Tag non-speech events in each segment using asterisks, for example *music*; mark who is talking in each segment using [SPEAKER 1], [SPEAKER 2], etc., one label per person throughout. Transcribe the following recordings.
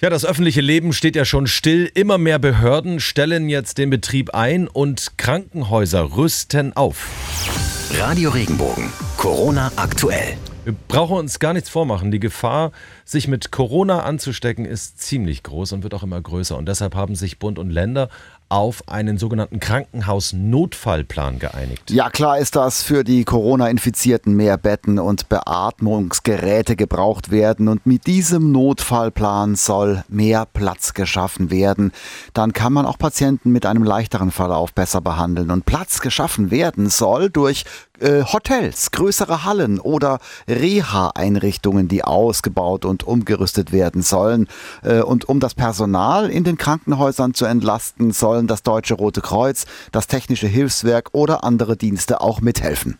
[SPEAKER 1] Ja, das öffentliche Leben steht ja schon still. Immer mehr Behörden stellen jetzt den Betrieb ein und Krankenhäuser rüsten auf.
[SPEAKER 2] Radio Regenbogen, Corona aktuell.
[SPEAKER 1] Wir brauchen uns gar nichts vormachen. Die Gefahr, sich mit Corona anzustecken, ist ziemlich groß und wird auch immer größer. Und deshalb haben sich Bund und Länder auf einen sogenannten Krankenhausnotfallplan geeinigt.
[SPEAKER 3] Ja, klar ist, dass für die Corona-Infizierten mehr Betten und Beatmungsgeräte gebraucht werden. Und mit diesem Notfallplan soll mehr Platz geschaffen werden. Dann kann man auch Patienten mit einem leichteren Verlauf besser behandeln. Und Platz geschaffen werden soll durch äh, Hotels, größere Hallen oder Reha-Einrichtungen, die ausgebaut und umgerüstet werden sollen. Äh, und um das Personal in den Krankenhäusern zu entlasten, sollen das Deutsche Rote Kreuz, das Technische Hilfswerk oder andere Dienste auch mithelfen.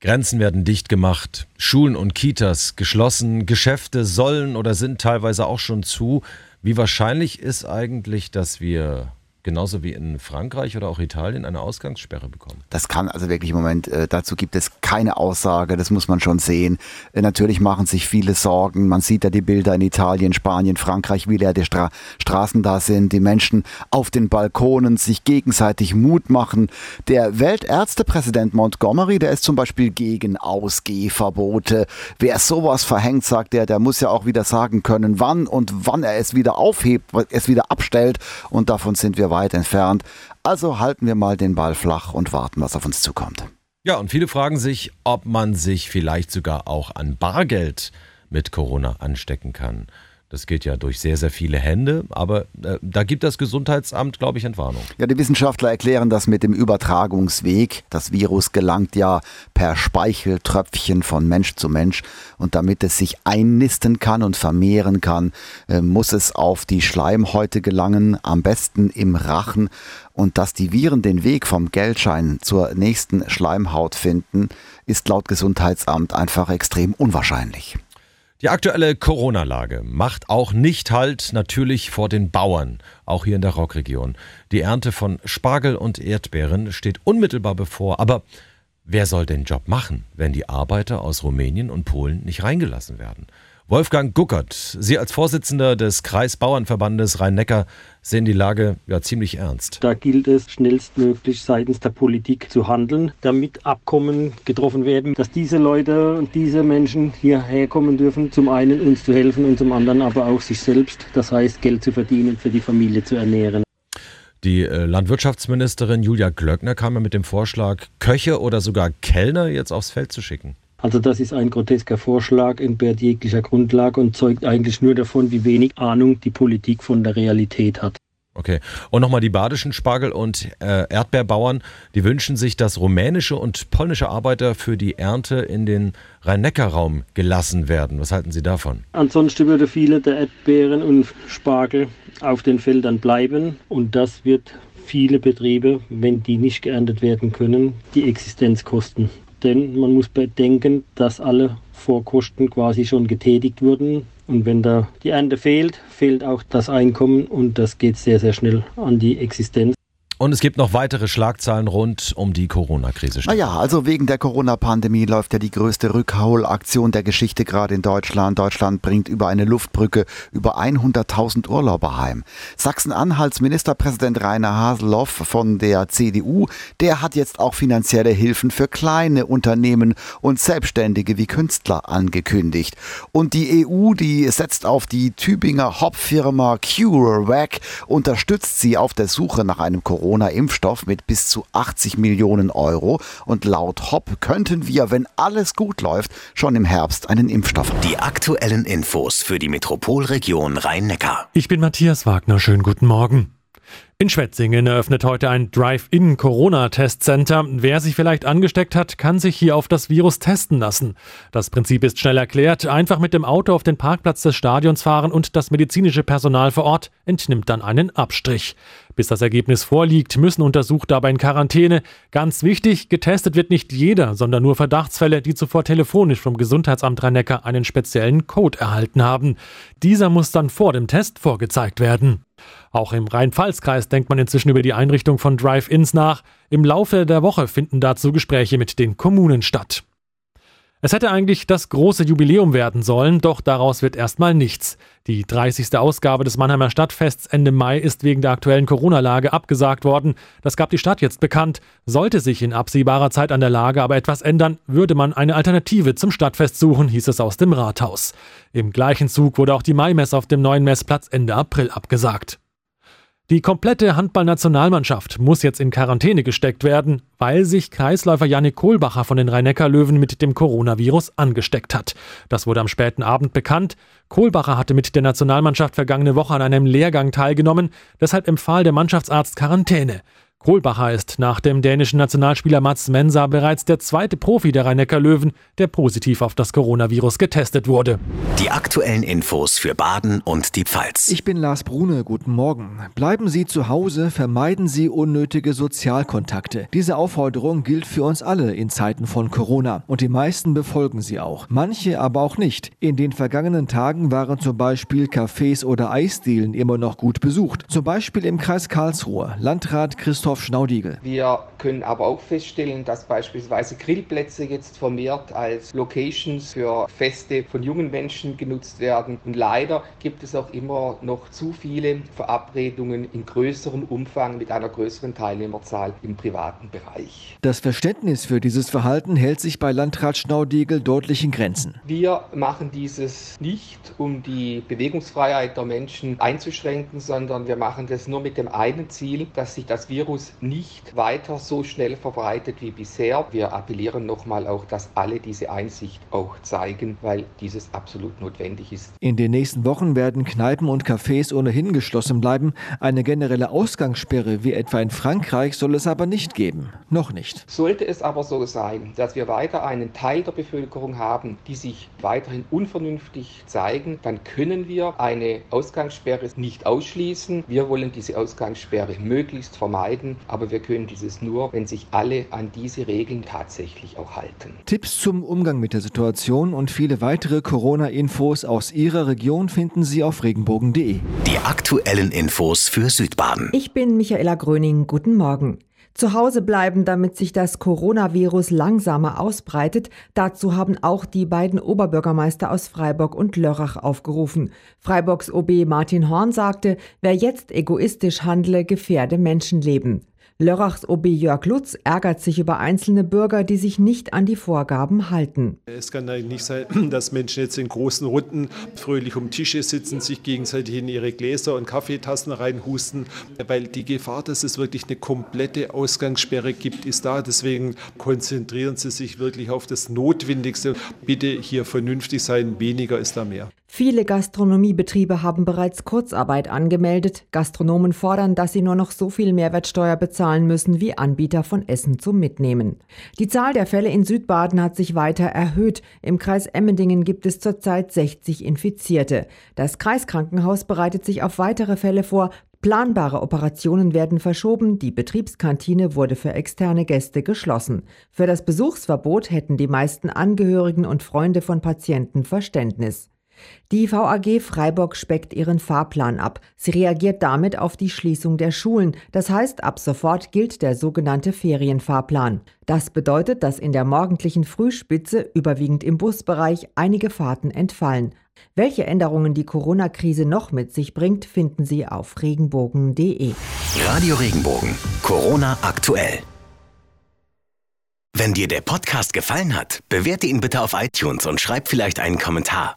[SPEAKER 1] Grenzen werden dicht gemacht, Schulen und Kitas geschlossen, Geschäfte sollen oder sind teilweise auch schon zu. Wie wahrscheinlich ist eigentlich, dass wir genauso wie in Frankreich oder auch Italien eine Ausgangssperre bekommen?
[SPEAKER 3] Das kann also wirklich im Moment, äh, dazu gibt es keine Aussage, das muss man schon sehen. Äh, natürlich machen sich viele Sorgen. Man sieht ja die Bilder in Italien, Spanien, Frankreich, wie leer die Stra Straßen da sind, die Menschen auf den Balkonen sich gegenseitig Mut machen. Der Weltärztepräsident Montgomery, der ist zum Beispiel gegen Ausgehverbote. Wer sowas verhängt, sagt er, der muss ja auch wieder sagen können, wann und wann er es wieder aufhebt, es wieder abstellt. Und davon sind wir weit weit entfernt. Also halten wir mal den Ball flach und warten, was auf uns zukommt.
[SPEAKER 1] Ja, und viele fragen sich, ob man sich vielleicht sogar auch an Bargeld mit Corona anstecken kann. Das geht ja durch sehr, sehr viele Hände, aber äh, da gibt das Gesundheitsamt, glaube ich, Entwarnung.
[SPEAKER 3] Ja, die Wissenschaftler erklären das mit dem Übertragungsweg. Das Virus gelangt ja per Speicheltröpfchen von Mensch zu Mensch und damit es sich einnisten kann und vermehren kann, äh, muss es auf die Schleimhäute gelangen, am besten im Rachen. Und dass die Viren den Weg vom Geldschein zur nächsten Schleimhaut finden, ist laut Gesundheitsamt einfach extrem unwahrscheinlich.
[SPEAKER 1] Die aktuelle Corona-Lage macht auch nicht Halt natürlich vor den Bauern, auch hier in der Rockregion. Die Ernte von Spargel und Erdbeeren steht unmittelbar bevor, aber wer soll den Job machen, wenn die Arbeiter aus Rumänien und Polen nicht reingelassen werden? Wolfgang Guckert, Sie als Vorsitzender des Kreisbauernverbandes Rhein-Neckar sehen die Lage ja ziemlich ernst.
[SPEAKER 4] Da gilt es schnellstmöglich seitens der Politik zu handeln, damit Abkommen getroffen werden, dass diese Leute und diese Menschen hierher kommen dürfen, zum einen uns zu helfen und zum anderen aber auch sich selbst, das heißt Geld zu verdienen, für die Familie zu ernähren.
[SPEAKER 1] Die äh, Landwirtschaftsministerin Julia Glöckner kam ja mit dem Vorschlag, Köche oder sogar Kellner jetzt aufs Feld zu schicken.
[SPEAKER 4] Also das ist ein grotesker Vorschlag, entbehrt jeglicher Grundlage und zeugt eigentlich nur davon, wie wenig Ahnung die Politik von der Realität hat.
[SPEAKER 1] Okay. Und nochmal die badischen Spargel- und äh, Erdbeerbauern, die wünschen sich, dass rumänische und polnische Arbeiter für die Ernte in den Rhein-Neckar-Raum gelassen werden. Was halten Sie davon?
[SPEAKER 4] Ansonsten würde viele der Erdbeeren und Spargel auf den Feldern bleiben und das wird viele Betriebe, wenn die nicht geerntet werden können, die Existenz kosten. Denn man muss bedenken, dass alle Vorkosten quasi schon getätigt wurden. Und wenn da die Ernte fehlt, fehlt auch das Einkommen und das geht sehr, sehr schnell an die Existenz.
[SPEAKER 1] Und es gibt noch weitere Schlagzahlen rund um die Corona-Krise.
[SPEAKER 3] Naja, also wegen der Corona-Pandemie läuft ja die größte Rückholaktion der Geschichte gerade in Deutschland. Deutschland bringt über eine Luftbrücke über 100.000 Urlauber heim. Sachsen-Anhalts Ministerpräsident Rainer Haseloff von der CDU, der hat jetzt auch finanzielle Hilfen für kleine Unternehmen und Selbstständige wie Künstler angekündigt. Und die EU, die setzt auf die Tübinger Hopfirma CureVac, unterstützt sie auf der Suche nach einem Corona Corona-Impfstoff mit bis zu 80 Millionen Euro. Und laut Hopp könnten wir, wenn alles gut läuft, schon im Herbst einen Impfstoff haben.
[SPEAKER 2] Die aktuellen Infos für die Metropolregion Rhein-Neckar.
[SPEAKER 5] Ich bin Matthias Wagner. Schönen guten Morgen. In Schwetzingen eröffnet heute ein Drive-In-Corona-Testcenter. Wer sich vielleicht angesteckt hat, kann sich hier auf das Virus testen lassen. Das Prinzip ist schnell erklärt. Einfach mit dem Auto auf den Parkplatz des Stadions fahren und das medizinische Personal vor Ort entnimmt dann einen Abstrich. Bis das Ergebnis vorliegt, müssen Untersucht dabei in Quarantäne. Ganz wichtig, getestet wird nicht jeder, sondern nur Verdachtsfälle, die zuvor telefonisch vom Gesundheitsamt rhein einen speziellen Code erhalten haben. Dieser muss dann vor dem Test vorgezeigt werden. Auch im Rhein-Pfalz-Kreis denkt man inzwischen über die Einrichtung von Drive-Ins nach. Im Laufe der Woche finden dazu Gespräche mit den Kommunen statt. Es hätte eigentlich das große Jubiläum werden sollen, doch daraus wird erstmal nichts. Die 30. Ausgabe des Mannheimer Stadtfests Ende Mai ist wegen der aktuellen Corona-Lage abgesagt worden. Das gab die Stadt jetzt bekannt. Sollte sich in absehbarer Zeit an der Lage aber etwas ändern, würde man eine Alternative zum Stadtfest suchen, hieß es aus dem Rathaus. Im gleichen Zug wurde auch die Maimesse auf dem neuen Messplatz Ende April abgesagt. Die komplette Handballnationalmannschaft muss jetzt in Quarantäne gesteckt werden, weil sich Kreisläufer Janik Kohlbacher von den Rhein-Neckar-Löwen mit dem Coronavirus angesteckt hat. Das wurde am späten Abend bekannt. Kohlbacher hatte mit der Nationalmannschaft vergangene Woche an einem Lehrgang teilgenommen, deshalb empfahl der Mannschaftsarzt Quarantäne. Kohlbacher ist nach dem dänischen Nationalspieler Mats Mensa bereits der zweite Profi der rhein löwen der positiv auf das Coronavirus getestet wurde.
[SPEAKER 2] Die aktuellen Infos für Baden und die Pfalz.
[SPEAKER 6] Ich bin Lars Brune, guten Morgen. Bleiben Sie zu Hause, vermeiden Sie unnötige Sozialkontakte. Diese Aufforderung gilt für uns alle in Zeiten von Corona und die meisten befolgen sie auch. Manche aber auch nicht. In den vergangenen Tagen waren zum Beispiel Cafés oder Eisdielen immer noch gut besucht. Zum Beispiel im Kreis Karlsruhe. Landrat Christoph Christoph Schnaudigel.
[SPEAKER 7] Wir können aber auch feststellen, dass beispielsweise Grillplätze jetzt vermehrt als Locations für Feste von jungen Menschen genutzt werden. Und leider gibt es auch immer noch zu viele Verabredungen in größerem Umfang mit einer größeren Teilnehmerzahl im privaten Bereich.
[SPEAKER 6] Das Verständnis für dieses Verhalten hält sich bei Landrat Schnaudigel deutlich in Grenzen.
[SPEAKER 7] Wir machen dieses nicht, um die Bewegungsfreiheit der Menschen einzuschränken, sondern wir machen das nur mit dem einen Ziel, dass sich das Virus Virus nicht weiter so schnell verbreitet wie bisher. Wir appellieren nochmal auch, dass alle diese Einsicht auch zeigen, weil dieses absolut notwendig ist.
[SPEAKER 6] In den nächsten Wochen werden Kneipen und Cafés ohnehin geschlossen bleiben. Eine generelle Ausgangssperre wie etwa in Frankreich soll es aber nicht geben. Noch nicht.
[SPEAKER 7] Sollte es aber so sein, dass wir weiter einen Teil der Bevölkerung haben, die sich weiterhin unvernünftig zeigen, dann können wir eine Ausgangssperre nicht ausschließen. Wir wollen diese Ausgangssperre möglichst vermeiden halten, aber wir können dieses nur, wenn sich alle an diese Regeln tatsächlich auch halten.
[SPEAKER 6] Tipps zum Umgang mit der Situation und viele weitere Corona-Infos aus Ihrer Region finden Sie auf regenbogen.de.
[SPEAKER 2] Die aktuellen Infos für Südbaden.
[SPEAKER 8] Ich bin Michaela Gröning. Guten Morgen. Zu Hause bleiben, damit sich das Coronavirus langsamer ausbreitet. Dazu haben auch die beiden Oberbürgermeister aus Freiburg und Lörrach aufgerufen. Freiburgs OB Martin Horn sagte, wer jetzt egoistisch handle, gefährde Menschenleben. Lörrachs OB Jörg Lutz ärgert sich über einzelne Bürger, die sich nicht an die Vorgaben halten.
[SPEAKER 9] Es kann nicht sein, *clears throat* dass Menschen jetzt in großen Runden fröhlich um Tische sitzen, sich gegenseitig in ihre Gläser und Kaffeetassen reinhusten, weil die Gefahr, dass es wirklich eine komplette Ausgangssperre gibt, ist da. Deswegen konzentrieren Sie sich wirklich auf das Notwendigste. Bitte hier vernünftig sein, weniger ist da mehr.
[SPEAKER 8] Viele Gastronomiebetriebe haben bereits Kurzarbeit angemeldet. Gastronomen fordern, dass sie nur noch so viel Mehrwertsteuer bezahlen müssen wie Anbieter von Essen zum Mitnehmen. Die Zahl der Fälle in Südbaden hat sich weiter erhöht. Im Kreis Emmendingen gibt es zurzeit 60 Infizierte. Das Kreiskrankenhaus bereitet sich auf weitere Fälle vor. Planbare Operationen werden verschoben, die Betriebskantine wurde für externe Gäste geschlossen. Für das Besuchsverbot hätten die meisten Angehörigen und Freunde von Patienten Verständnis. Die VAG Freiburg speckt ihren Fahrplan ab. Sie reagiert damit auf die Schließung der Schulen. Das heißt, ab sofort gilt der sogenannte Ferienfahrplan. Das bedeutet, dass in der morgendlichen Frühspitze, überwiegend im Busbereich, einige Fahrten entfallen. Welche Änderungen die Corona-Krise noch mit sich bringt, finden Sie auf regenbogen.de.
[SPEAKER 2] Radio Regenbogen. Corona aktuell. Wenn dir der Podcast gefallen hat, bewerte ihn bitte auf iTunes und schreib vielleicht einen Kommentar.